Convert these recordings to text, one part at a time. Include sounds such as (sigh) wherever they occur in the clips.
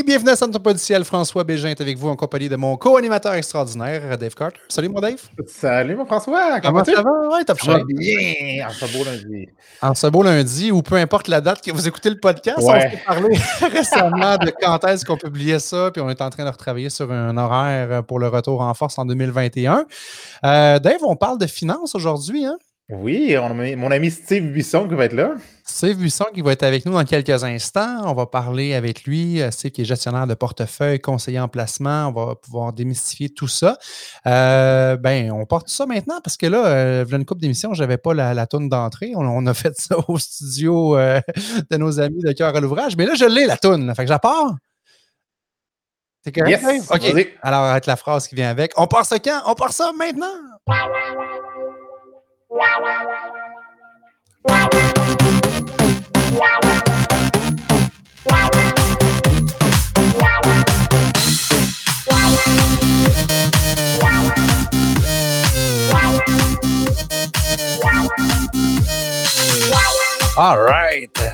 Et bienvenue à Centre Pas du Ciel. François Bégin est avec vous en compagnie de mon co-animateur extraordinaire, Dave Carter. Salut, mon Dave. Salut, mon François. Comment, ça va? Ouais, top ça va bien. En ce beau lundi. En ce beau lundi, ou peu importe la date que vous écoutez le podcast, on s'est parlé (laughs) récemment de quand est-ce qu'on publiait ça, puis on est en train de retravailler sur un horaire pour le retour en force en 2021. Euh, Dave, on parle de finances aujourd'hui, hein? Oui, on a mon ami Steve Buisson qui va être là. Steve Buisson qui va être avec nous dans quelques instants. On va parler avec lui. Euh, Steve qui est gestionnaire de portefeuille, conseiller en placement. On va pouvoir démystifier tout ça. Euh, ben, on porte ça maintenant parce que là, euh, une coupe d'émission, je n'avais pas la, la toune d'entrée. On, a fait ça au studio euh, de nos amis de cœur à l'ouvrage. Mais là, je l'ai, la toune. Fait que j'apporte. C'est correct? Yes. OK. Alors, avec la phrase qui vient avec. On part ça quand? On part ça maintenant? All right.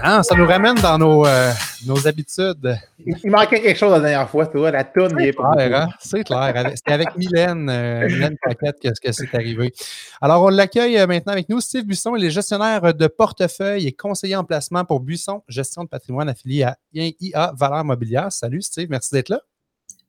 Hein, ça nous ramène dans nos, euh, nos habitudes. Il manquait quelque chose la dernière fois, toi. La tourne, C'est clair. Hein? C'est clair. C'était avec Mylène, euh, Mylène Paquette que, que c'est arrivé. Alors, on l'accueille euh, maintenant avec nous. Steve Buisson, il est gestionnaire de portefeuille et conseiller en placement pour Buisson, gestion de patrimoine affilié à IA Valeur Mobilière. Salut, Steve. Merci d'être là.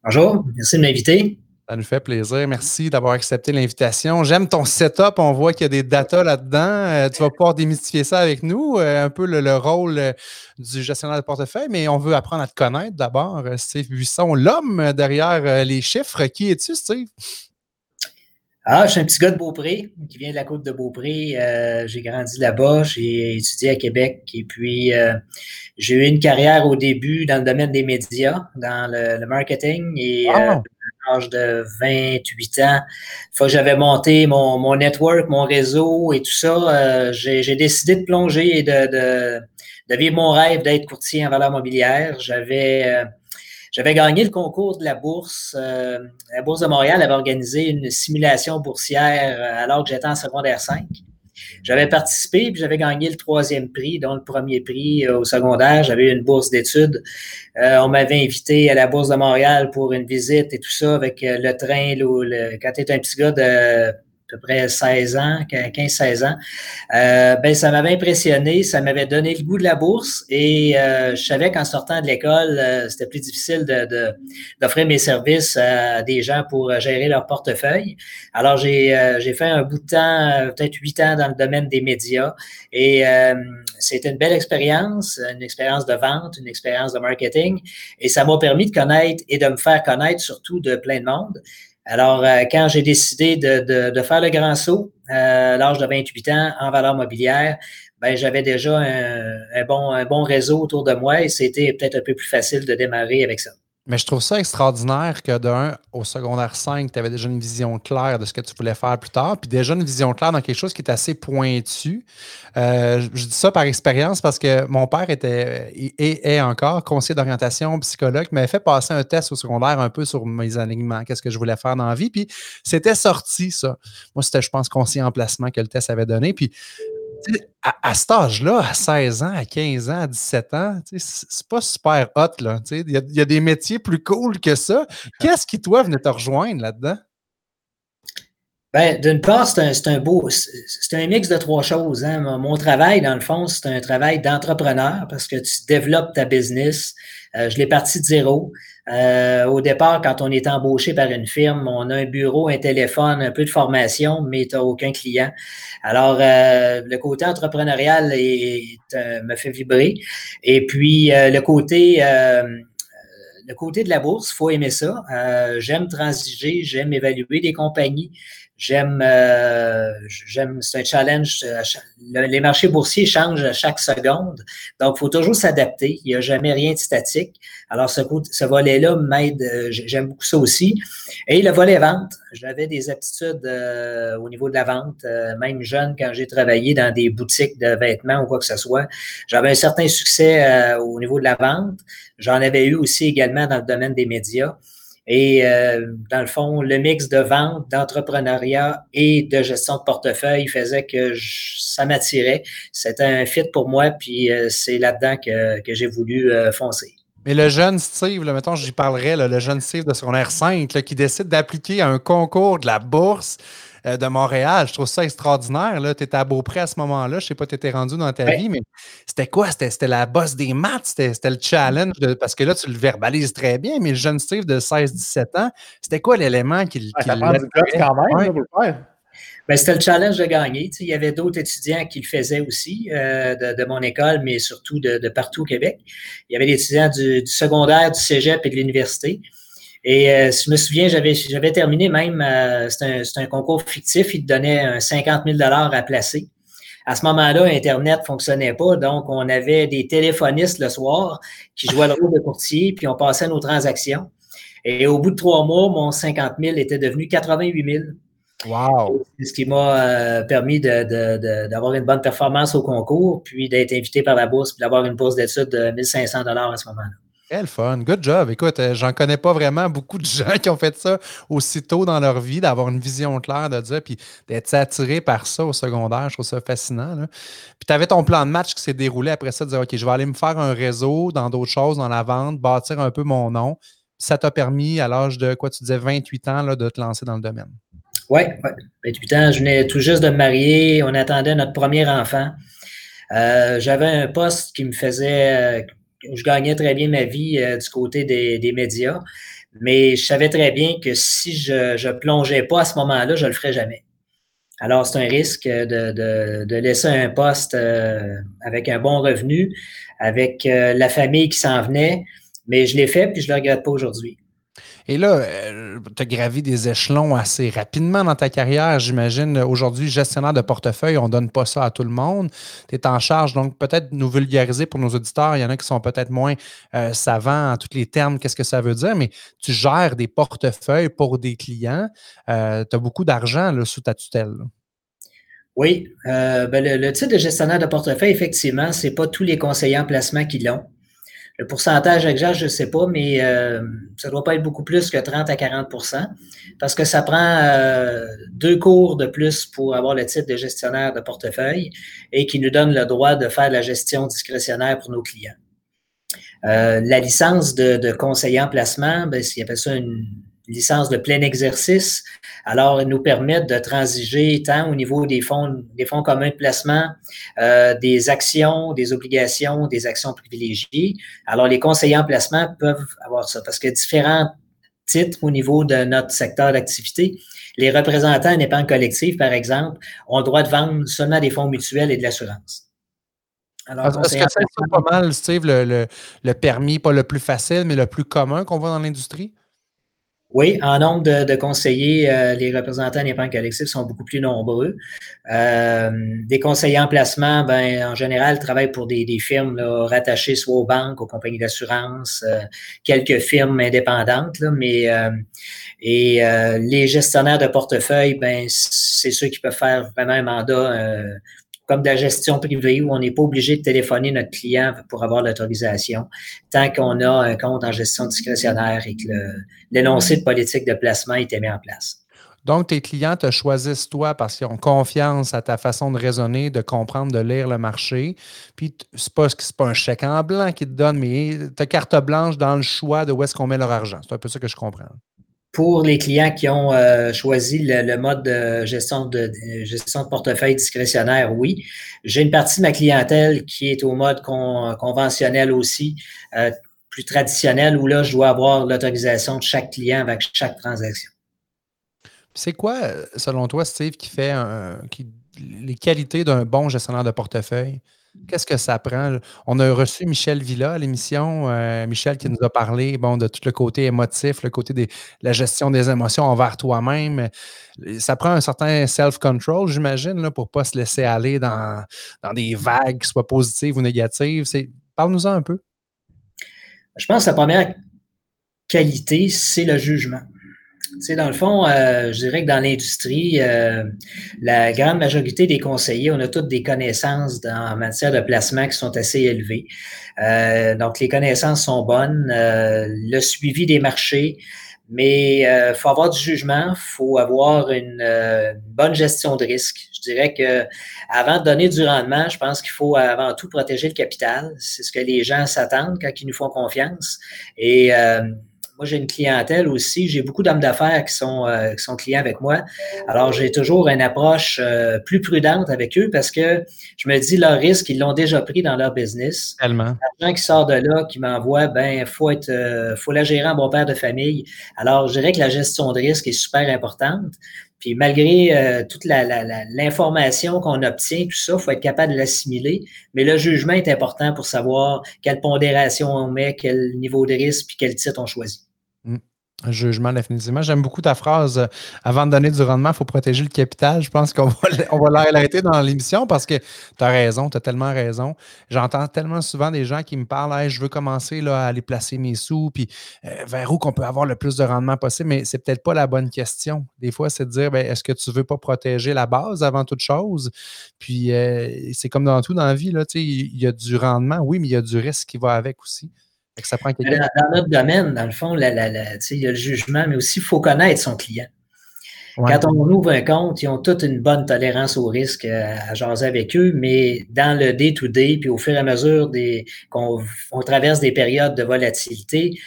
Bonjour. Merci de m'inviter. Ça nous fait plaisir. Merci d'avoir accepté l'invitation. J'aime ton setup. On voit qu'il y a des datas là-dedans. Euh, tu vas pouvoir démystifier ça avec nous, euh, un peu le, rôle euh, du gestionnaire de portefeuille, mais on veut apprendre à te connaître d'abord. Steve Buisson, l'homme derrière les chiffres. Qui es-tu, Steve? Ah, je suis un petit gars de Beaupré, qui vient de la côte de Beaupré. j'ai grandi là-bas, j'ai étudié à Québec et puis j'ai eu une carrière au début dans le domaine des médias, dans le, marketing et de 28 ans, fois que j'avais monté mon, mon, network, mon réseau et tout ça, euh, j'ai décidé de plonger et de, de, de vivre mon rêve d'être courtier en valeur mobilière. J'avais euh, gagné le concours de la bourse. Euh, la Bourse de Montréal avait organisé une simulation boursière alors que j'étais en secondaire 5. J'avais participé, puis j'avais gagné le troisième prix, dont le premier prix euh, au secondaire. J'avais une bourse d'études. Euh, on m'avait invité à la Bourse de Montréal pour une visite et tout ça avec euh, le train. Le, quand tu es un petit gars de à peu près 16 ans, 15-16 ans, euh, ben ça m'avait impressionné, ça m'avait donné le goût de la bourse et euh, je savais qu'en sortant de l'école, euh, c'était plus difficile de, d'offrir mes services à des gens pour gérer leur portefeuille. Alors j'ai, j'ai fait un bout de temps, peut-être huit ans dans le domaine des médias et c'était une belle expérience, une expérience de vente, une expérience de marketing et ça m'a permis de connaître et de me faire connaître surtout de plein de monde. Alors, euh, quand j'ai décidé de, faire le grand saut euh, à l'âge de 28 ans en valeur mobilière, ben, j'avais déjà un, bon, un bon réseau autour de moi et c'était peut-être un peu plus facile de démarrer avec ça. Mais je trouve ça extraordinaire que d'un, au secondaire 5, tu avais déjà une vision claire de ce que tu voulais faire plus tard, puis déjà une vision claire dans quelque chose qui est assez pointu. Euh, je dis ça par expérience parce que mon père était et est encore conseiller d'orientation, psychologue, m'avait fait passer un test au secondaire un peu sur mes alignements, qu'est-ce que je voulais faire dans la vie, puis c'était sorti, ça. Moi, c'était, je pense, conseiller en placement que le test avait donné, puis à, cet âge-là, à 16 ans, à 15 ans, à 17 ans, c'est pas super hot. Il y, y, a des métiers plus cool que ça. (laughs) Qu'est-ce qui, toi, venait te rejoindre là-dedans? Ben, d'une part, c'est un, un, beau, c'est un mix de trois choses. Hein. Mon, travail, dans le fond, c'est un travail d'entrepreneur parce que tu développes ta business. Euh, je l'ai parti de zéro. Euh, au départ, quand on est embauché par une firme, on a un bureau, un téléphone, un peu de formation, mais tu n'as aucun client. Alors, euh, le côté entrepreneurial est, me fait vibrer. Et puis, le côté le côté de la bourse, faut aimer ça. j'aime transiger, j'aime évaluer des compagnies, J'aime, euh, j'aime, c'est un challenge. Euh, les marchés boursiers changent à chaque seconde, donc il faut toujours s'adapter. Il n'y a jamais rien de statique. Alors ce, volet-là m'aide. Euh, j'aime beaucoup ça aussi. Et le volet vente, j'avais des aptitudes au niveau de la vente, même jeune quand j'ai travaillé dans des boutiques de vêtements ou quoi que ce soit. J'avais un certain succès au niveau de la vente. J'en avais eu aussi également dans le domaine des médias. Et euh, dans le fond, le mix de vente, d'entrepreneuriat et de gestion de portefeuille faisait que ça m'attirait. C'était un fit pour moi, puis euh, c'est là-dedans que, j'ai voulu euh, foncer. Mais le jeune Steve, là, mettons, j'y parlerai, le jeune Steve de secondaire 5 qui décide d'appliquer à un concours de la bourse de Montréal. Je trouve ça extraordinaire. Tu étais à Beaupré à ce moment-là. Je ne sais pas, tu étais rendu dans ta vie, mais c'était quoi? C'était la bosse des maths? C'était le challenge? parce que là, tu le verbalises très bien, mais le jeune Steve de 16-17 ans, c'était quoi l'élément qui, ah, quand même ben, c'était le challenge de gagner. il y avait d'autres étudiants qui le faisaient aussi euh, de, mon école, mais surtout de, partout au Québec. Il y avait des étudiants du, du secondaire, du cégep et de l'université. Et euh, je me souviens, j'avais, j'avais terminé même, euh, c'est, un, concours fictif, il te donnait un 50 000 à placer. À ce moment-là, Internet fonctionnait pas, donc on avait des téléphonistes le soir qui jouaient le rôle de courtier, puis on passait nos transactions. Et au bout de trois mois, mon 50 000 était devenu 88 000. Wow! Ce qui m'a euh, permis d'avoir une bonne performance au concours, puis d'être invité par la bourse, puis d'avoir une bourse d'études de 1500 à ce moment-là. Quel fun. Good job. Écoute, euh, j'en connais pas vraiment beaucoup de gens (laughs) qui ont fait ça aussitôt dans leur vie, d'avoir une vision claire de dire, puis d'être attiré par ça au secondaire. Je trouve ça fascinant. Puis tu avais ton plan de match qui s'est déroulé après ça, de dire, OK, je vais aller me faire un réseau dans d'autres choses, dans la vente, bâtir un peu mon nom. Ça t'a permis, à l'âge de quoi tu disais, 28 ans, de te lancer dans le domaine. Oui, ouais. 28 ans. Je venais tout juste de me marier. On attendait notre premier enfant. Euh, j'avais un poste qui me faisait, euh, je gagnais très bien ma vie euh, du côté des, médias, mais je savais très bien que si je ne plongeais pas à ce moment-là, je ne le ferais jamais. Alors, c'est un risque de, laisser un poste euh, avec un bon revenu, avec euh, la famille qui s'en venait, mais je l'ai fait puis je ne le regrette pas aujourd'hui. Et là, euh, tu as gravi des échelons assez rapidement dans ta carrière, j'imagine. Aujourd'hui, gestionnaire de portefeuille, on ne donne pas ça à tout le monde. Tu es en charge, donc peut-être nous vulgariser pour nos auditeurs. Il y en a qui sont peut-être moins euh, savants en tous les termes, qu'est-ce que ça veut dire, mais tu gères des portefeuilles pour des clients. Euh, tu as beaucoup d'argent sous ta tutelle. Oui, ben, le, le, titre de gestionnaire de portefeuille, effectivement, ce n'est pas tous les conseillers en placement qui l'ont. Le pourcentage exact, je ne sais pas, mais euh, ça ne doit pas être beaucoup plus que 30 à 40% parce que ça prend euh, deux cours de plus pour avoir le titre de gestionnaire de portefeuille et qui nous donne le droit de faire la gestion discrétionnaire pour nos clients. Euh, la licence de, de conseiller en placement, ben, s'il appelle ça une licence de plein exercice. Alors, ils nous permettent de transiger tant au niveau des fonds, des fonds communs de placement, euh, des actions, des obligations, des actions privilégiées. Alors, les conseillers en placement peuvent avoir ça parce que différents titres au niveau de notre secteur d'activité. Les représentants d'épargne collective, par exemple, ont le droit de vendre seulement des fonds mutuels et de l'assurance. Alors, Est-ce que c'est pas mal, Steve, le, le permis, pas le plus facile, mais le plus commun qu'on voit dans l'industrie? Oui, en nombre de, conseillers, euh, les représentants d'épargne collective sont beaucoup plus nombreux. Euh, des conseillers en placement, ben, en général, travaillent pour des, firmes rattachées soit aux banques, aux compagnies d'assurance, euh, quelques firmes indépendantes, mais et les gestionnaires de portefeuille, ben, c'est ceux qui peuvent faire vraiment un mandat comme de la gestion privée où on n'est pas obligé de téléphoner notre client pour avoir l'autorisation, tant qu'on a un compte en gestion discrétionnaire et que l'énoncé de politique de placement été mis en place. Donc, tes clients te choisissent toi parce qu'ils ont confiance à ta façon de raisonner, de comprendre, de lire le marché. Puis, ce n'est pas, pas un chèque en blanc qu'ils te donnent, mais tu as carte blanche dans le choix de où est-ce qu'on met leur argent. C'est un peu ça que je comprends pour les clients qui ont euh, choisi le, mode de gestion de, gestion de portefeuille discrétionnaire, oui. J'ai une partie de ma clientèle qui est au mode conventionnel aussi, euh, plus traditionnel, où là, je dois avoir l'autorisation de chaque client avec chaque transaction. C'est quoi, selon toi, Steve, qui fait les qualités d'un bon gestionnaire de portefeuille? Qu'est-ce que ça prend? On a reçu Michel Villa à l'émission. Euh, Michel qui nous a parlé bon, de tout le côté émotif, le côté de la gestion des émotions envers toi-même. Ça prend un certain self-control, j'imagine, pour ne pas se laisser aller dans, dans des vagues, soit positives ou négatives. Parle-nous-en un peu. Je pense que la première qualité, c'est le jugement. Tu dans le fond, euh, je dirais que dans l'industrie, euh, la grande majorité des conseillers, on a toutes des connaissances en matière de placement qui sont assez élevées. Euh, donc, les connaissances sont bonnes. le suivi des marchés, Mais il faut avoir du jugement, il faut avoir une, bonne gestion de risque. Je dirais que avant de donner du rendement, je pense qu'il faut avant tout protéger le capital. C'est ce que les gens s'attendent quand ils nous font confiance. Et moi, j'ai une clientèle aussi. J'ai beaucoup d'hommes d'affaires qui sont, euh, qui sont clients avec moi. Alors, j'ai toujours une approche euh, plus prudente avec eux parce que je me dis, leur risque, ils l'ont déjà pris dans leur business. Tellement. L'argent qui sort de là, qui m'envoie, ben, faut être, euh, faut la gérer en bon père de famille. Alors, je dirais que la gestion de risque est super importante. Puis malgré toute l'information la, qu'on obtient, tout ça, il faut être capable de l'assimiler. Mais le jugement est important pour savoir quelle pondération on met, quel niveau de risque, puis quel titre on choisit. Un jugement, définitivement. J'aime beaucoup ta phrase. Euh, avant de donner du rendement, il faut protéger le capital. Je pense qu'on (laughs) va, l'arrêter dans l'émission parce que tu as raison, tu as tellement raison. J'entends tellement souvent des gens qui me parlent je veux commencer là, à aller placer mes sous, puis euh, vers où qu'on peut avoir le plus de rendement possible, mais c'est peut-être pas la bonne question. Des fois, c'est de dire ben, est-ce que tu veux pas protéger la base avant toute chose? Puis euh, c'est comme dans tout dans la vie, il y a du rendement, oui, mais il y a du risque qui va avec aussi. Dans, notre domaine, dans le fond, il y a le jugement, mais aussi il faut connaître son client. Quand on ouvre un compte, ils ont toute une bonne tolérance au risque euh, à, jaser avec eux, mais dans le day-to-day, puis au fur et à mesure qu'on traverse des périodes de volatilité,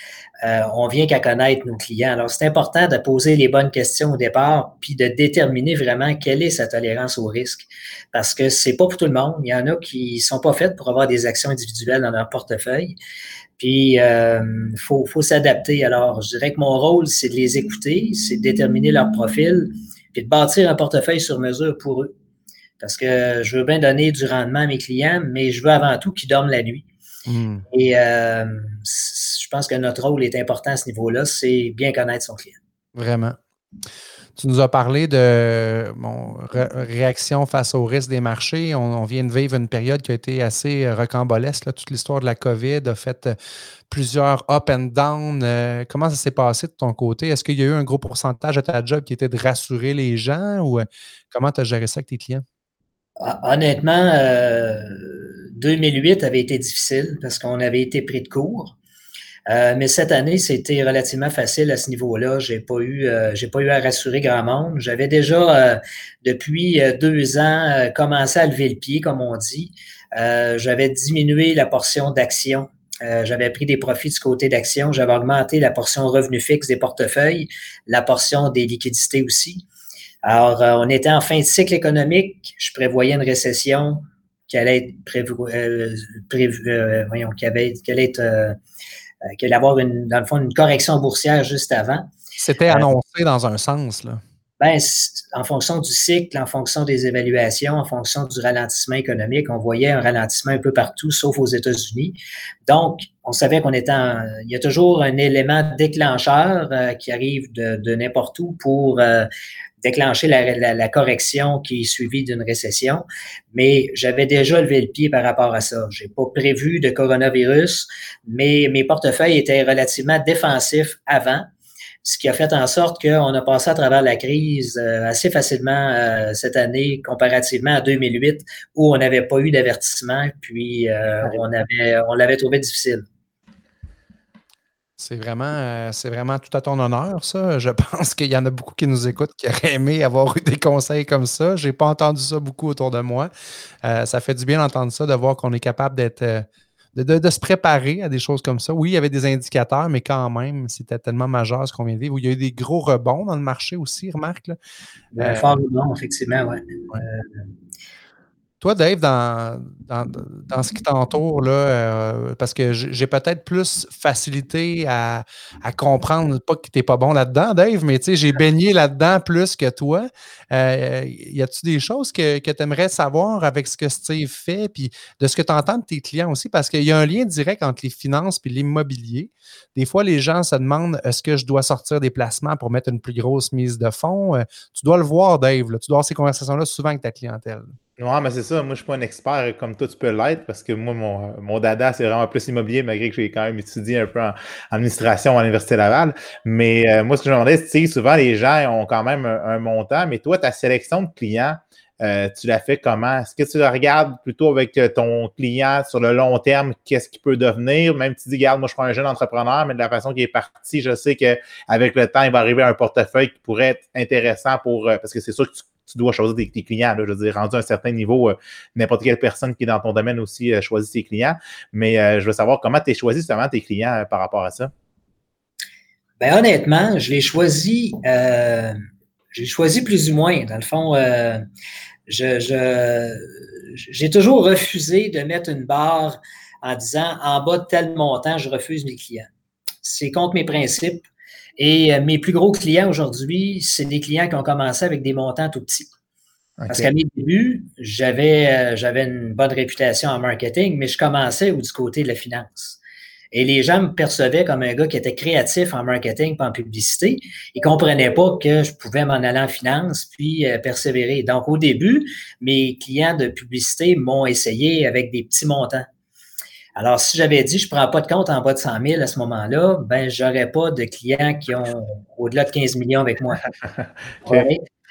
euh, on vient qu'à connaître nos clients. Alors, c'est important de poser les bonnes questions au départ, puis de déterminer vraiment quelle est sa tolérance au risque. Parce que c'est pas pour tout le monde. Il y en a qui sont pas faites pour avoir des actions individuelles dans leur portefeuille. Puis, il euh, faut, faut s'adapter. Alors, je dirais que mon rôle, c'est de les écouter, c'est de déterminer leur profil, puis de bâtir un portefeuille sur mesure pour eux. Parce que je veux bien donner du rendement à mes clients, mais je veux avant tout qu'ils dorment la nuit. Hmm. Et euh, je pense que notre rôle est important à ce niveau-là, c'est bien connaître son client. Vraiment. Tu nous as parlé de réaction face au risque des marchés. On, vient de vivre une période qui a été assez euh, rocambolesque. Toute l'histoire de la COVID a fait euh, plusieurs up and down. Euh, comment ça s'est passé de ton côté? Est-ce qu'il y a eu un gros pourcentage de ta job qui était de rassurer les gens ou comment tu as géré ça avec tes clients? Ah, honnêtement, 2008 avait été difficile parce qu'on avait été pris de court. Euh, mais cette année, c'était relativement facile à ce niveau-là. J'ai pas eu, euh, pas eu à rassurer grand monde. J'avais déjà euh, depuis deux ans commencé à lever le pied, comme on dit. j'avais diminué la portion d'action. j'avais pris des profits du côté d'action. J'avais augmenté la portion revenu fixe des portefeuilles, la portion des liquidités aussi. Alors, on était en fin de cycle économique. Je prévoyais une récession prévue, voyons, qui allait être euh, qu'il avoir une, dans le fond, une correction boursière juste avant. C'était euh, annoncé dans un sens, là. Ben, en fonction du cycle, en fonction des évaluations, en fonction du ralentissement économique, on voyait un ralentissement un peu partout, sauf aux États-Unis. Donc, on savait qu'on était en, il y a toujours un élément déclencheur euh, qui arrive de, de n'importe où pour déclencher la, correction qui est suivie d'une récession. Mais j'avais déjà levé le pied par rapport à ça. J'ai pas prévu de coronavirus, mais mes portefeuilles étaient relativement défensifs avant ce qui a fait en sorte qu'on a passé à travers la crise euh, assez facilement euh, cette année comparativement à 2008 où on n'avait pas eu d'avertissement puis euh, on avait on l'avait trouvé difficile. C'est vraiment, euh, c'est vraiment tout à ton honneur, ça. Je (laughs) pense qu'il y en a beaucoup qui nous écoutent qui auraient aimé avoir eu des conseils comme ça. Je n'ai pas entendu ça beaucoup autour de moi. Euh, ça fait du bien d'entendre ça, de voir qu'on est capable d'être. Euh, de, se préparer à des choses comme ça. Oui, il y avait des indicateurs, mais quand même, c'était tellement majeur ce qu'on vient de vivre. Il y a eu des gros rebonds dans le marché aussi, remarque. Là. fort rebond, effectivement, oui. Ouais. Toi, Dave, dans, dans, ce qui t'entoure, euh, parce que j'ai peut-être plus facilité à, comprendre, pas que tu n'es pas bon là-dedans, Dave, mais j'ai baigné là-dedans plus que toi. Euh, y a-tu des choses que, que tu aimerais savoir avec ce que Steve fait, puis de ce que tu entends de tes clients aussi? Parce qu'il y a un lien direct entre les finances et l'immobilier. Des fois, les gens se demandent est-ce que je dois sortir des placements pour mettre une plus grosse mise de fonds? Euh, tu dois le voir, Dave. Tu dois avoir ces conversations-là souvent avec ta clientèle. Ouais, mais c'est ça. Moi, je suis pas un expert comme toi, tu peux l'être parce que moi, mon, mon dada, c'est vraiment plus immobilier, malgré que j'ai quand même étudié un peu en, administration à l'Université Laval. Mais euh, moi, ce que je me demandais, c'est souvent, les gens ont quand même un, montant, mais toi, ta sélection de clients, tu l'as fait comment? Est-ce que tu la regardes plutôt avec ton client sur le long terme, qu'est-ce qu'il peut devenir? Même si tu dis, regarde, moi, je suis un jeune entrepreneur, mais de la façon qu'il est parti, je sais qu'avec le temps, il va arriver à un portefeuille qui pourrait être intéressant pour, parce que c'est sûr que tu tu dois choisir tes, clients. je veux dire, rendu à un certain niveau, euh, n'importe quelle personne qui est dans ton domaine aussi euh, choisit ses clients. Mais euh, je veux savoir comment tu as choisi justement tes clients par rapport à ça? Ben, honnêtement, je l'ai choisi, j'ai choisi plus ou moins. Dans le fond, je, j'ai toujours refusé de mettre une barre en disant en bas de tel montant, je refuse mes clients. C'est contre mes principes. Et euh, mes plus gros clients aujourd'hui, c'est des clients qui ont commencé avec des montants tout petits. Parce qu'à mes débuts, j'avais, euh, j'avais une bonne réputation en marketing, mais je commençais du côté de la finance. Et les gens me percevaient comme un gars qui était créatif en marketing pas en publicité. Ils comprenaient pas que je pouvais m'en aller en finance puis euh, persévérer. Donc, au début, mes clients de publicité m'ont essayé avec des petits montants. Alors, si j'avais dit je ne prends pas de compte en bas de 100 000 à ce moment-là, ben, j'aurais pas de clients qui ont au-delà de 15 millions avec moi. (laughs)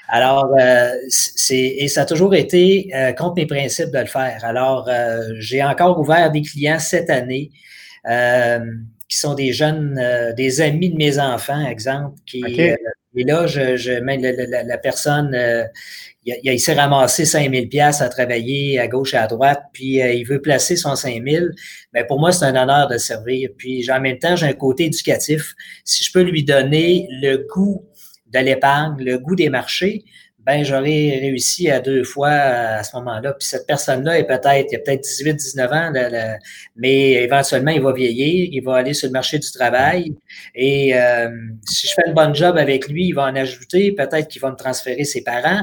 Alors, euh, c'est, et ça a toujours été euh, contre mes principes de le faire. Alors, euh, j'ai encore ouvert des clients cette année qui sont des jeunes, des amis de mes enfants, exemple, qui, et là, je, je la, la, personne, il, il, s'est ramassé 5000 pièces à travailler à gauche et à droite, puis euh, il veut placer son 5000. Mais pour moi, c'est un honneur de servir. Puis en même temps, j'ai un côté éducatif. Si je peux lui donner le goût de l'épargne, le goût des marchés, ben j'aurais réussi à deux fois à ce moment-là. Puis cette personne-là est peut-être, il a peut-être 18, 19 ans, mais éventuellement, il va vieillir, il va aller sur le marché du travail. Et euh, si je fais le bon job avec lui, il va en ajouter, peut-être qu'il va me transférer ses parents.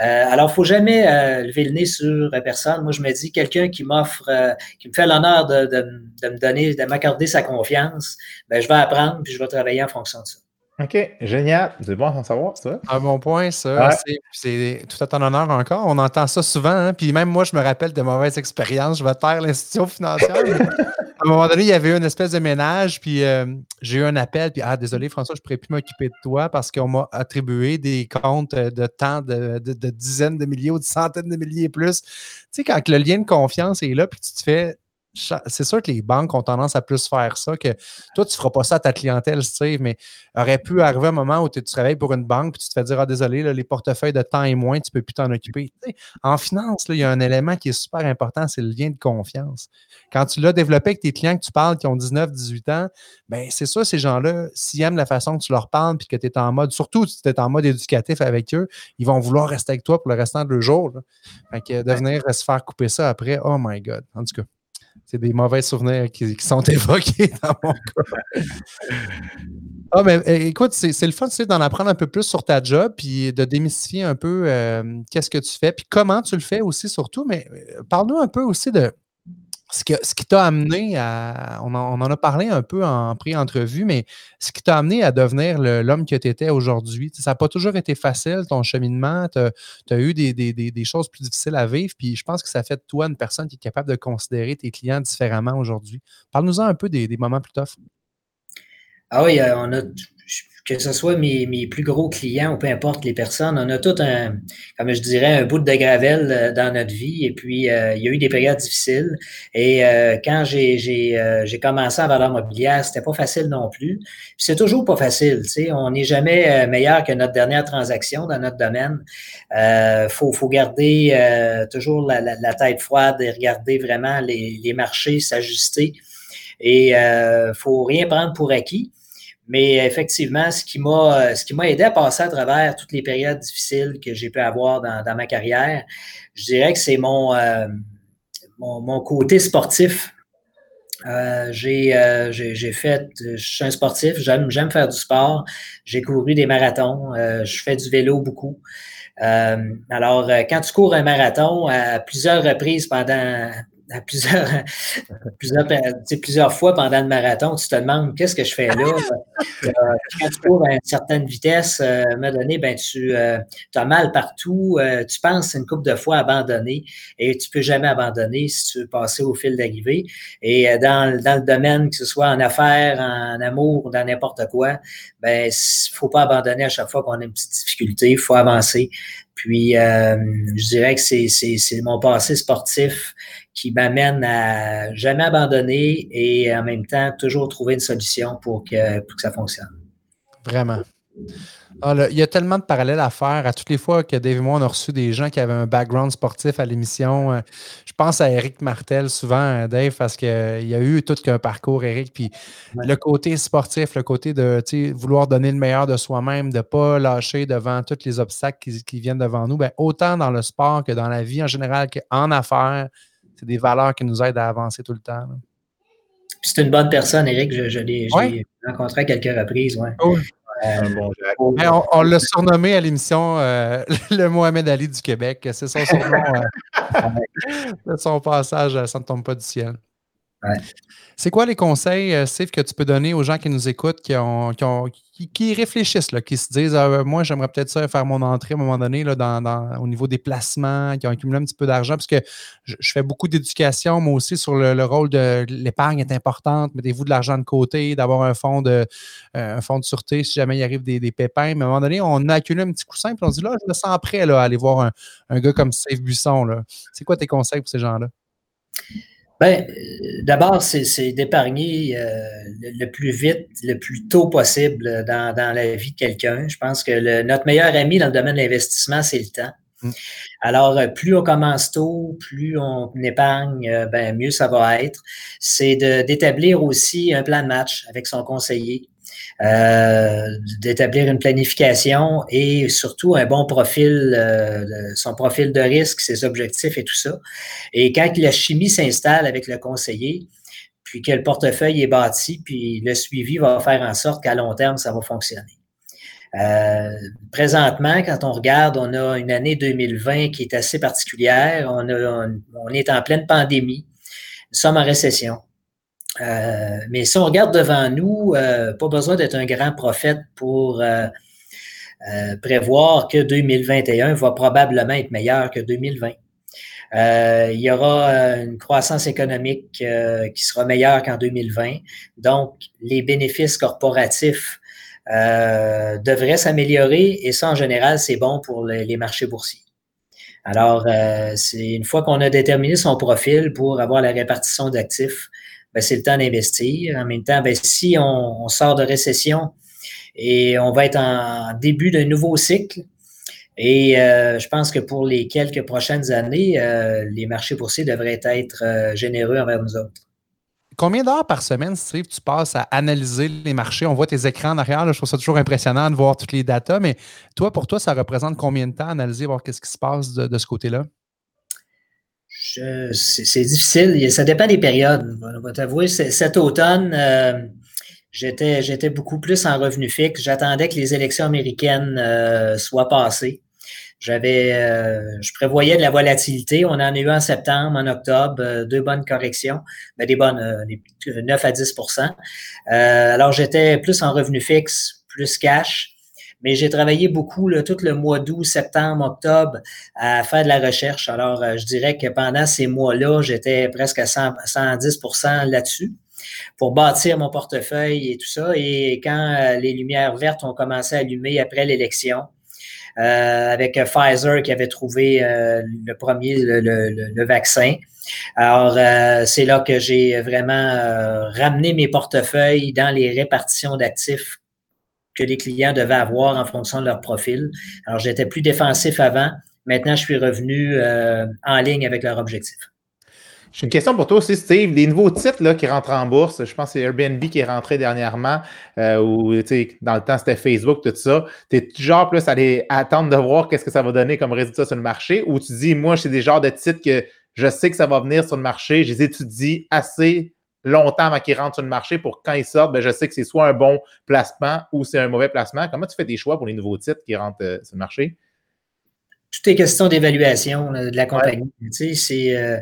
Euh, alors, il faut jamais euh, lever le nez sur personne. Moi, je me dis, quelqu'un qui m'offre, qui me fait l'honneur de, de, de, me donner, de m'accorder sa confiance, ben, je vais apprendre, puis je vais travailler en fonction de ça. OK, génial. C'est bon à savoir, ça. Un bon point, ça. C'est tout à ton honneur encore. On entend ça souvent. Hein. Puis même moi, je me rappelle de mauvaises expériences. Je vais taire l'institution financière. (laughs) à un moment donné, il y avait eu une espèce de ménage. Puis euh, j'ai eu un appel. Puis, ah, désolé, François, je ne pourrais plus m'occuper de toi parce qu'on m'a attribué des comptes de temps de, de, dizaines de milliers ou de centaines de milliers et plus. Tu sais, quand le lien de confiance est là, puis tu te fais c'est sûr que les banques ont tendance à plus faire ça, que toi, tu ne feras pas ça à ta clientèle, Steve, mais aurait pu arriver un moment où tu travailles pour une banque, puis tu te fais dire Ah, désolé, les portefeuilles de temps et moins, tu ne peux plus t'en occuper. en finance, il y a un élément qui est super important, c'est le lien de confiance. Quand tu l'as développé avec tes clients que tu parles qui ont 19, 18 ans, ben c'est ça, ces gens-là, s'ils aiment la façon que tu leur parles, puis que tu es en mode, surtout si tu es en mode éducatif avec eux, ils vont vouloir rester avec toi pour le restant de leur jour. Fait que de venir se faire couper ça après, oh my God. En tout cas c'est des mauvais souvenirs qui, sont (laughs) évoqués dans mon cas. Ah, ben, eh, écoute, c'est le fun d'en apprendre un peu plus sur ta job, puis de démystifier un peu euh, qu'est-ce que tu fais, puis comment tu le fais aussi, surtout. Mais euh, parle-nous un peu aussi de ce, qui t'a amené à. On en, a parlé un peu en pré-entrevue, mais ce qui t'a amené à devenir l'homme que tu étais aujourd'hui. Ça n'a pas toujours été facile, ton cheminement. Tu as, eu des, choses plus difficiles à vivre, puis je pense que ça fait de toi une personne qui est capable de considérer tes clients différemment aujourd'hui. Parle-nous-en un peu des, moments plus tough. Ah oui, euh, on a que ce soit mes, mes, plus gros clients ou peu importe les personnes, on a tout un, comme je dirais, un bout de gravel euh, dans notre vie. Et puis, euh, il y a eu des périodes difficiles. Et euh, quand j'ai, j'ai, j'ai commencé en valeur mobilière, c'était pas facile non plus. Puis c'est toujours pas facile. Sais, on n'est jamais meilleur que notre dernière transaction dans notre domaine. Euh, faut, faut garder toujours la, la, tête froide et regarder vraiment les, les marchés s'ajuster. Et euh, faut rien prendre pour acquis. Mais effectivement, ce qui m'a ce qui m'a aidé à passer à travers toutes les périodes difficiles que j'ai pu avoir dans, ma carrière, je dirais que c'est mon, euh, mon, côté sportif. Euh, j'ai euh, fait, je suis un sportif, j'aime j'aime faire du sport. J'ai couru des marathons, euh, je fais du vélo beaucoup. alors, quand tu cours un marathon à plusieurs reprises pendant à plusieurs, (laughs) plusieurs, plusieurs fois pendant le marathon, tu te demandes qu'est-ce que je fais là? (laughs) Euh, quand tu cours à une certaine vitesse, euh, à un moment donné, ben, tu euh, as mal partout. tu penses une couple de fois abandonner et tu peux jamais abandonner si tu veux passer au fil d'arrivée. Et dans, dans le domaine, que ce soit en affaires, en amour, dans n'importe quoi, ben, faut pas abandonner à chaque fois qu'on a une petite difficulté. Il faut avancer. Puis, je dirais que c'est mon passé sportif qui m'amène à jamais abandonner et en même temps toujours trouver une solution pour que, pour que ça fonctionne. Vraiment. Ah, il y a tellement de parallèles à faire. À toutes les fois que Dave et moi, on a reçu des gens qui avaient un background sportif à l'émission, euh, je pense à Eric Martel souvent, euh, Dave, parce qu'il y a eu tout qu'un parcours, Eric. Puis le côté sportif, le côté de vouloir donner le meilleur de soi-même, de ne pas lâcher devant tous les obstacles qui, viennent devant nous, ben, autant dans le sport que dans la vie en général, qu'en affaires, c'est des valeurs qui nous aident à avancer tout le temps. C'est une bonne personne, Eric. Je, l'ai rencontré à quelques reprises. Ouais. on, l'a surnommé à l'émission euh, (laughs) le Mohamed Ali du Québec. C'est son surnom. (laughs) Euh, (laughs) son passage, ça ne tombe pas du ciel. C'est quoi les conseils, euh, Steve, que tu peux donner aux gens qui nous écoutent, qui, réfléchissent, qui se disent ah, Moi, j'aimerais peut-être ça faire mon entrée à un moment donné au niveau des placements, qui ont accumulé un petit peu d'argent, parce que je, fais beaucoup d'éducation, moi aussi, sur le, rôle de l'épargne est importante. Mettez-vous de l'argent de côté, d'avoir un fonds de euh, un sûreté si jamais il arrive des, pépins. Mais à un moment donné, on a accumulé un petit coup simple, on dit là, je me sens prêt à aller voir un, gars comme Steve Buisson. C'est quoi tes conseils pour ces gens-là? Ben, euh, d'abord, c'est d'épargner euh, le, plus vite, le plus tôt possible dans, la vie de quelqu'un. Je pense que notre meilleur ami dans le domaine de l'investissement, c'est le temps. Mm. Alors, euh, plus on commence tôt, plus on épargne, ben, mieux ça va être. C'est d'établir aussi un plan de match avec son conseiller. Euh, d'établir une planification et surtout un bon profil, euh, son profil de risque, ses objectifs et tout ça. Et quand la chimie s'installe avec le conseiller, puis que le portefeuille est bâti, puis le suivi va faire en sorte qu'à long terme, ça va fonctionner. Euh, présentement, quand on regarde, on a une année 2020 qui est assez particulière. On, on est en pleine pandémie. Nous sommes en récession. Euh, mais si on regarde devant nous, euh, pas besoin d'être un grand prophète pour euh, prévoir que 2021 va probablement être meilleur que 2020. il y aura une croissance économique qui sera meilleure qu'en 2020. Donc, les bénéfices corporatifs devraient s'améliorer et ça, en général, c'est bon pour les, marchés boursiers. Alors, c'est une fois qu'on a déterminé son profil pour avoir la répartition d'actifs, c'est le temps d'investir. En même temps, ben, si on, sort de récession et on va être en début d'un nouveau cycle, et euh, je pense que pour les quelques prochaines années, euh, les marchés boursiers devraient être euh, généreux envers nous autres. Combien d'heures par semaine, Steve, tu passes à analyser les marchés? On voit tes écrans en arrière. je trouve ça toujours impressionnant de voir toutes les datas. Mais toi, pour toi, ça représente combien de temps analyser, voir qu'est-ce qui se passe de ce côté-là? C'est difficile. Ça dépend des périodes. On va t'avouer, cet automne, euh, j'étais beaucoup plus en revenu fixe. J'attendais que les élections américaines euh, soient passées. J'avais, euh, je prévoyais de la volatilité. On en a eu en septembre, en octobre, deux bonnes corrections, mais des bonnes, 9 à 10% Alors j'étais plus en revenu fixe, plus cash mais j'ai travaillé beaucoup là, tout le mois d'août, septembre, octobre à faire de la recherche. Alors, euh, je dirais que pendant ces mois-là, j'étais presque à 110% là-dessus pour bâtir mon portefeuille et tout ça. Et quand euh, les lumières vertes ont commencé à allumer après l'élection, euh, avec Pfizer qui avait trouvé le premier, le, vaccin. Alors, c'est là que j'ai vraiment ramené mes portefeuilles dans les répartitions d'actifs que les clients devaient avoir en fonction de leur profil. Alors, j'étais plus défensif avant. Maintenant, je suis revenu euh, en ligne avec leur objectif. J'ai une question pour toi aussi, Steve. Les nouveaux titres là, qui rentrent en bourse, je pense que c'est Airbnb qui est rentré dernièrement, euh, ou dans le temps c'était Facebook, tout ça. Tu es toujours plus allé attendre de voir qu'est-ce que ça va donner comme résultat sur le marché, ou tu dis, moi, c'est des genres de titres que je sais que ça va venir sur le marché, je les étudie assez longtemps avant qu'ils rentrent sur le marché pour quand ils sortent, je sais que c'est soit un bon placement ou c'est un mauvais placement. Comment tu fais des choix pour les nouveaux titres qui rentrent euh, sur le marché? Tout est question d'évaluation de la compagnie. c'est euh,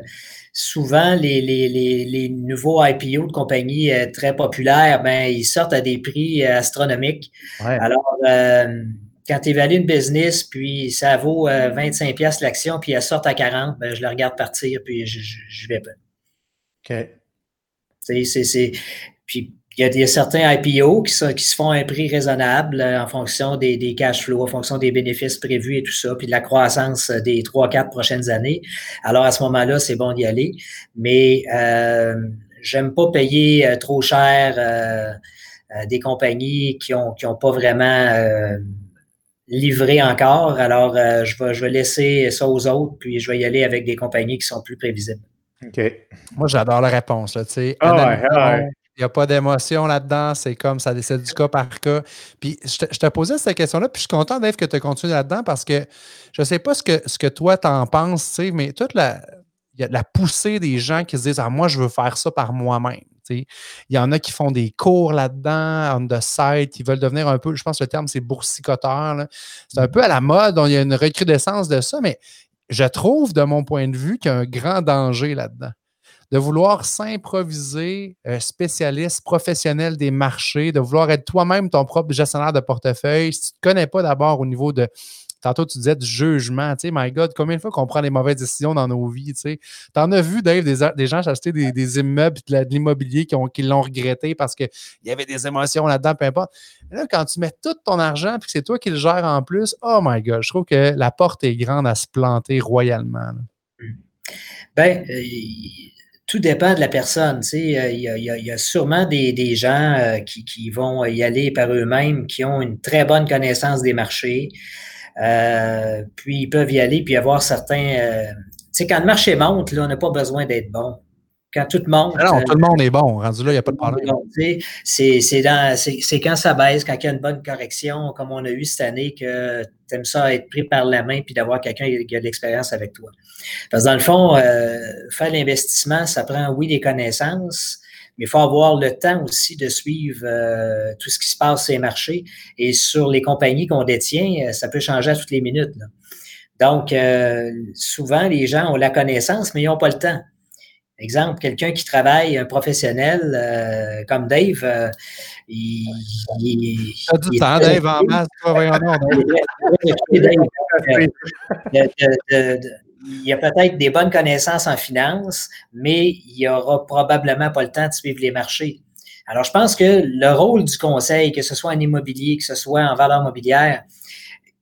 souvent les, nouveaux IPO de compagnies euh, très populaires, ben, ils sortent à des prix astronomiques. Alors, quand tu évalues une business, puis ça vaut 25$ l'action, puis elle sort à 40$, ben, je la regarde partir, puis je, je vais pas. OK. C'est, puis il y, a, certains IPO qui, qui, se font à un prix raisonnable euh, en fonction des, des, cash flows, en fonction des bénéfices prévus et tout ça, puis de la croissance des trois, quatre prochaines années. Alors, à ce moment-là, c'est bon d'y aller. Mais euh, j'aime pas payer euh, trop cher euh, des compagnies qui ont, qui ont pas vraiment livré encore. Alors, je, vais, je vais laisser ça aux autres, puis je vais y aller avec des compagnies qui sont plus prévisibles. OK. Moi, j'adore la réponse. Là, ah il n'y a pas d'émotion là-dedans. C'est comme ça décide du cas par cas. Puis je te, je posais cette question-là, puis je suis content, Dave, que tu continues là-dedans parce que je ne sais pas ce que, ce que toi t'en penses, mais toute la, la poussée des gens qui se disent Ah, moi, je veux faire ça par moi-même. Il y en a qui font des cours là-dedans, on the side, qui veulent devenir un peu, je pense que le terme c'est boursicoteur. C'est un peu à la mode, il y a une recrudescence de ça, mais je trouve, de mon point de vue, qu'il y a un grand danger là-dedans de vouloir s'improviser euh, spécialiste, professionnel des marchés, de vouloir être toi-même ton propre gestionnaire de portefeuille. Si tu ne te connais pas d'abord au niveau de, Tantôt, tu disais du jugement. Tu sais, my God, combien de fois qu'on prend des mauvaises décisions dans nos vies? Tu sais? en as vu, Dave, des, gens acheter des, immeubles de, l'immobilier qui, l'ont regretté parce qu'il y avait des émotions là-dedans, peu importe. là, quand tu mets tout ton argent et que c'est toi qui le gères en plus, oh my God, je trouve que la porte est grande à se planter royalement. Ben, euh, tout dépend de la personne. Tu sais, euh, il, y a, sûrement des, gens euh, qui, vont y aller par eux-mêmes, qui ont une très bonne connaissance des marchés. Euh, puis ils peuvent y aller, puis avoir certains. tu sais, quand le marché monte, là, on n'a pas besoin d'être bon. Quand tout monte. Ah non, tout le monde est bon. Rendu là, il n'y a pas de problème. C'est quand ça baisse, quand il y a une bonne correction, comme on a eu cette année, que tu aimes ça être pris par la main puis d'avoir quelqu'un qui a de l'expérience avec toi. Parce que dans le fond, euh, faire l'investissement, ça prend, oui, des connaissances, mais il faut avoir le temps aussi de suivre euh, tout ce qui se passe sur les marchés. Et sur les compagnies qu'on détient, euh, ça peut changer à toutes les minutes. Donc, souvent, les gens ont la connaissance, mais ils n'ont pas le temps. Exemple, quelqu'un qui travaille, un professionnel euh, comme Dave, euh, il, il, du temps, Dave, en masse, il y a peut-être des bonnes connaissances en finance, mais il aura probablement pas le temps de suivre les marchés. Alors, je pense que le rôle du conseil, que ce soit en immobilier, que ce soit en valeur mobilière,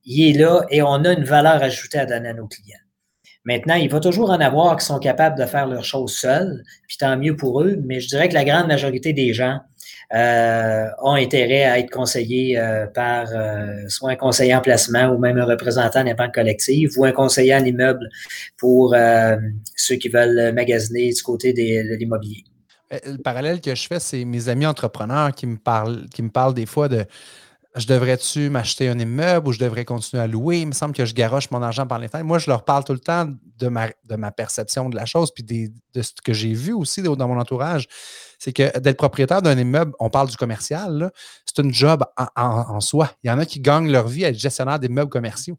il est là et on a une valeur ajoutée à donner à nos clients. Maintenant, il va toujours en avoir qui sont capables de faire leurs choses seuls, puis tant mieux pour eux, mais je dirais que la grande majorité des gens euh, ont intérêt à être conseillés euh, par euh, soit un conseiller en placement ou même un représentant d'épargne collective ou un conseiller en immeuble pour ceux qui veulent magasiner du côté de l'immobilier. Le parallèle que je fais, c'est mes amis entrepreneurs qui me parlent, qui me parlent des fois de je devrais-tu m'acheter un immeuble ou je devrais continuer à louer? Il me semble que je garoche mon argent par les fenêtres. Moi, je leur parle tout le temps de ma, de ma perception de la chose, puis de ce que j'ai vu aussi dans mon entourage. C'est que d'être propriétaire d'un immeuble, on parle du commercial, c'est une job en, soi. Il y en a qui gagnent leur vie à être gestionnaire d'immeubles commerciaux.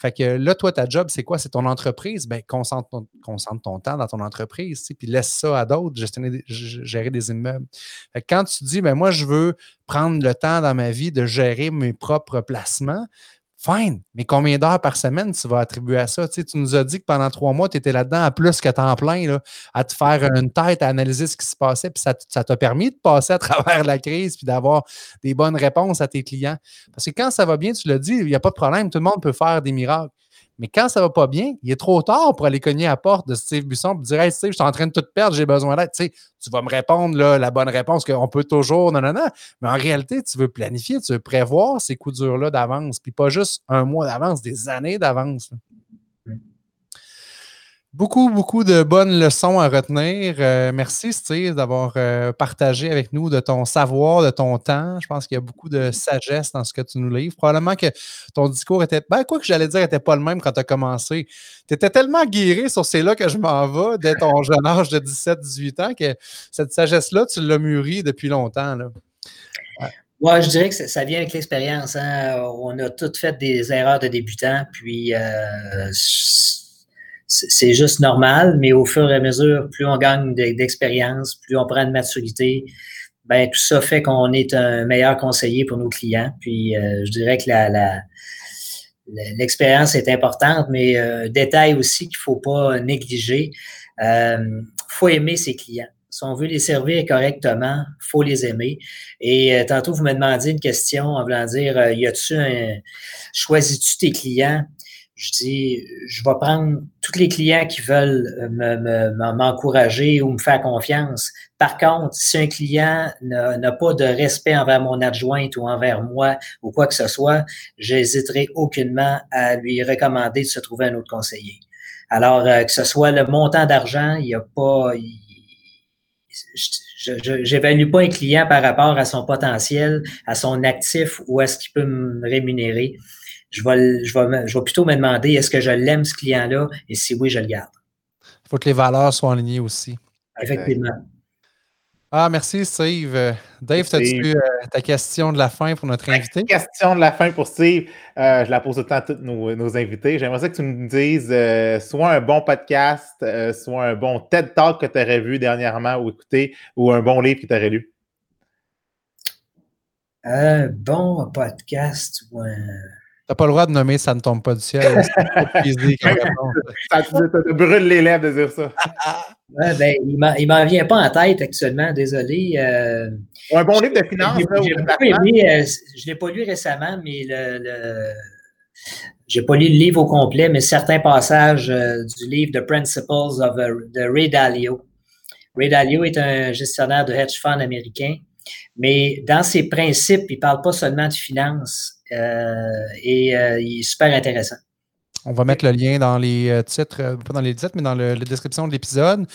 Fait que là, toi, ta job, c'est quoi? C'est ton entreprise? Bien, concentre ton, concentre ton temps dans ton entreprise, puis laisse ça à d'autres, gérer des immeubles. Fait que quand tu dis, ben moi, je veux prendre le temps dans ma vie de gérer mes propres placements, Fine, mais combien d'heures par semaine tu vas attribuer à ça? Tu, nous as dit que pendant trois mois, tu étais là-dedans à plus que temps plein, là, à te faire une tête, à analyser ce qui se passait, puis ça, t'a permis de passer à (laughs) travers la crise, puis d'avoir des bonnes réponses à tes clients. Parce que quand ça va bien, tu l'as dit, il n'y a pas de problème, tout le monde peut faire des miracles. Mais quand ça va pas bien, il est trop tard pour aller cogner à la porte de Steve Busson et dire Hey Steve, je suis en train de tout perdre, j'ai besoin d'aide. Tu, vas me répondre la bonne réponse qu'on peut toujours, non, non, non. Mais en réalité, tu veux planifier, tu veux prévoir ces coups durs-là d'avance, puis pas juste un mois d'avance, des années d'avance. Beaucoup, beaucoup de bonnes leçons à retenir. Euh, merci, Steve, d'avoir euh, partagé avec nous de ton savoir, de ton temps. Je pense qu'il y a beaucoup de sagesse dans ce que tu nous livres. Probablement que ton discours était, ben, quoi que j'allais dire, n'était pas le même quand tu as commencé. Tu étais tellement guéri sur c'est là que je m'en vais dès ton jeune âge de 17-18 ans que cette sagesse-là, tu l'as mûrie depuis longtemps. Là. Ouais. je dirais que ça, vient avec l'expérience. Hein. On a toutes fait des erreurs de débutants, puis euh, c'est juste normal, mais au fur et à mesure, plus on gagne d'expérience, plus on prend de maturité, ben tout ça fait qu'on est un meilleur conseiller pour nos clients. Puis euh, je dirais que l'expérience est importante, mais euh, détail aussi qu'il faut pas négliger. Euh, faut aimer ses clients. Si on veut les servir correctement, faut les aimer. Et euh, tantôt, vous me demandiez une question en voulant dire, euh, y a-tu un, choisis-tu tes clients? Je dis, je vais prendre tous les clients qui veulent m'encourager ou me faire confiance. Par contre, si un client n'a pas de respect envers mon adjointe ou envers moi ou quoi que ce soit, j'hésiterai aucunement à lui recommander de se trouver un autre conseiller. Alors, euh, que ce soit le montant d'argent, il n'y a pas. je n'évalue pas un client par rapport à son potentiel, à son actif ou à ce qu'il peut me rémunérer. Je vais, je vais, je vais plutôt me demander est-ce que je l'aime, ce client-là, et si oui, je le garde. Il faut que les valeurs soient alignées aussi. Effectivement. Ah, merci, Steve. Dave, as-tu euh, ta question de la fin pour notre invité? Question de la fin pour Steve. Euh, je la pose autant à tous nos, invités. J'aimerais que tu nous dises euh, soit un bon podcast, soit un bon TED Talk que tu aurais vu dernièrement ou écouté, ou un bon livre que tu aurais lu. Un bon podcast ou un n'as pas le droit de nommer Ça ne tombe pas du ciel. (laughs) ça te brûle les lèvres de dire ça. (laughs) ben, il ne m'en vient pas en tête actuellement, désolé. Euh, un bon livre de finances. Euh, je ne l'ai pas lu récemment, mais le, je n'ai pas lu le livre au complet, mais certains passages euh, du livre The Principles of, de Ray Dalio. Ray Dalio est un gestionnaire de hedge fund américain, mais dans ses principes, il ne parle pas seulement de finances euh, et euh, il est super intéressant. On va mettre le lien dans les euh, titres, pas dans les titres, mais dans la description de l'épisode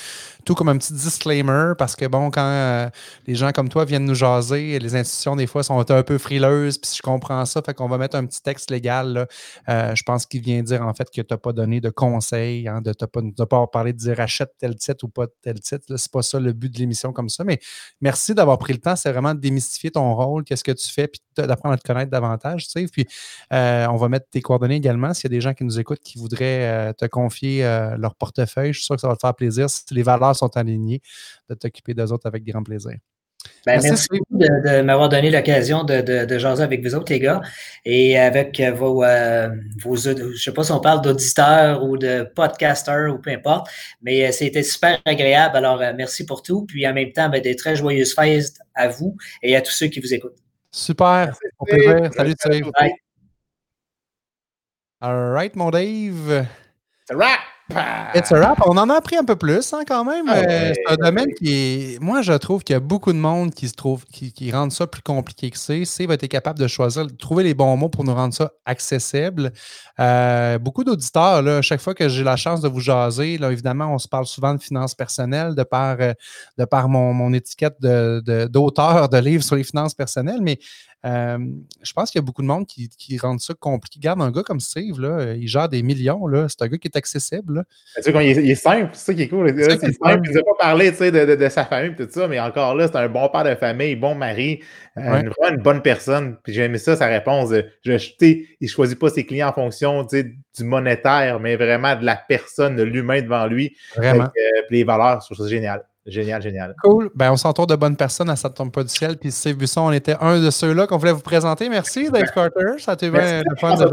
tout comme un petit disclaimer, parce que bon, quand euh, les gens comme toi viennent nous jaser, les institutions, des fois, sont un peu frileuses, puis je comprends ça, fait qu'on va mettre un petit texte légal. Euh, je pense qu'il vient dire en fait que tu n'as pas donné de conseils, hein, de ne pas, pas parlé de dire achète tel titre ou pas tel titre. C'est pas ça le but de l'émission comme ça. Mais merci d'avoir pris le temps. C'est vraiment de démystifier ton rôle, qu'est-ce que tu fais, puis d'apprendre à te connaître davantage. Tu sais. Puis euh, on va mettre tes coordonnées également. S'il y a des gens qui nous écoutent qui voudraient te confier leur portefeuille, je suis sûr que ça va te faire plaisir. Si les valeurs sont alignés, de t'occuper d'eux autres avec grand plaisir. Ben, merci, beaucoup de, m'avoir donné l'occasion de, de, jaser avec vous autres, les gars, et avec vos, euh, vos je ne sais pas si on parle d'auditeurs ou de podcasters ou peu importe, mais euh, c'était super agréable. Alors, euh, merci pour tout. Puis en même temps, ben, des très joyeuses fêtes à vous et à tous ceux qui vous écoutent. Super. Merci, Salut, Steve. All right, mon Dave. C'est rap! It's a rap. On en a appris un peu plus hein, quand même. Ah euh, c'est un domaine qui est. Moi, je trouve qu'il y a beaucoup de monde qui se trouve, qui, qui rendent ça plus compliqué que c'est. C'est va être capable de choisir, de trouver les bons mots pour nous rendre ça accessible. Euh, beaucoup d'auditeurs, là, chaque fois que j'ai la chance de vous jaser, là, évidemment, on se parle souvent de finances personnelles de par, euh, de par mon, mon étiquette d'auteur de, de, livres sur les finances personnelles, mais euh, je pense qu'il y a beaucoup de monde qui, qui rendent ça compliqué. Regarde un gars comme Steve, là, il gère des millions. C'est un gars qui est accessible. Tu sais, il, est, simple, c'est ça qui est cool. il ne pas parler de, de, sa famille et tout ça, mais encore là, c'est un bon père de famille, bon mari, euh, une, une bonne personne. Puis j'ai aimé ça, sa réponse. Je, il ne choisit pas ses clients en fonction du monétaire, mais vraiment de la personne, de l'humain devant lui. Vraiment. Euh, les valeurs, je trouve ça génial. Génial, génial. Cool. Ben, on s'entoure de bonnes personnes à Ça ne tombe pas du ciel. Puis Steve Busson, on était un de ceux-là qu'on voulait vous présenter. Merci, Dave Carter. Ça a été bien le fun de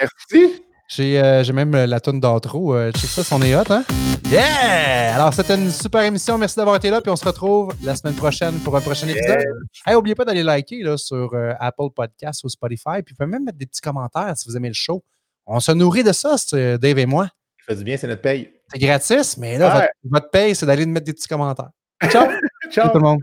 Merci. Euh, j'ai même la tonne d'intro. Euh, check ça, son est hot, hein? Yeah! Alors, c'était une super émission. Merci d'avoir été là. Puis on se retrouve la semaine prochaine pour un prochain épisode. Hey, n'oubliez pas d'aller liker là, sur euh, Apple Podcasts ou Spotify. Puis vous pouvez même mettre des petits commentaires si vous aimez le show. On se nourrit de ça, Dave et moi. Ça fait du bien, c'est notre paye. C'est gratis, mais là, votre, votre paye, c'est d'aller mettre des petits commentaires. Ciao! (laughs) Ciao tout le monde.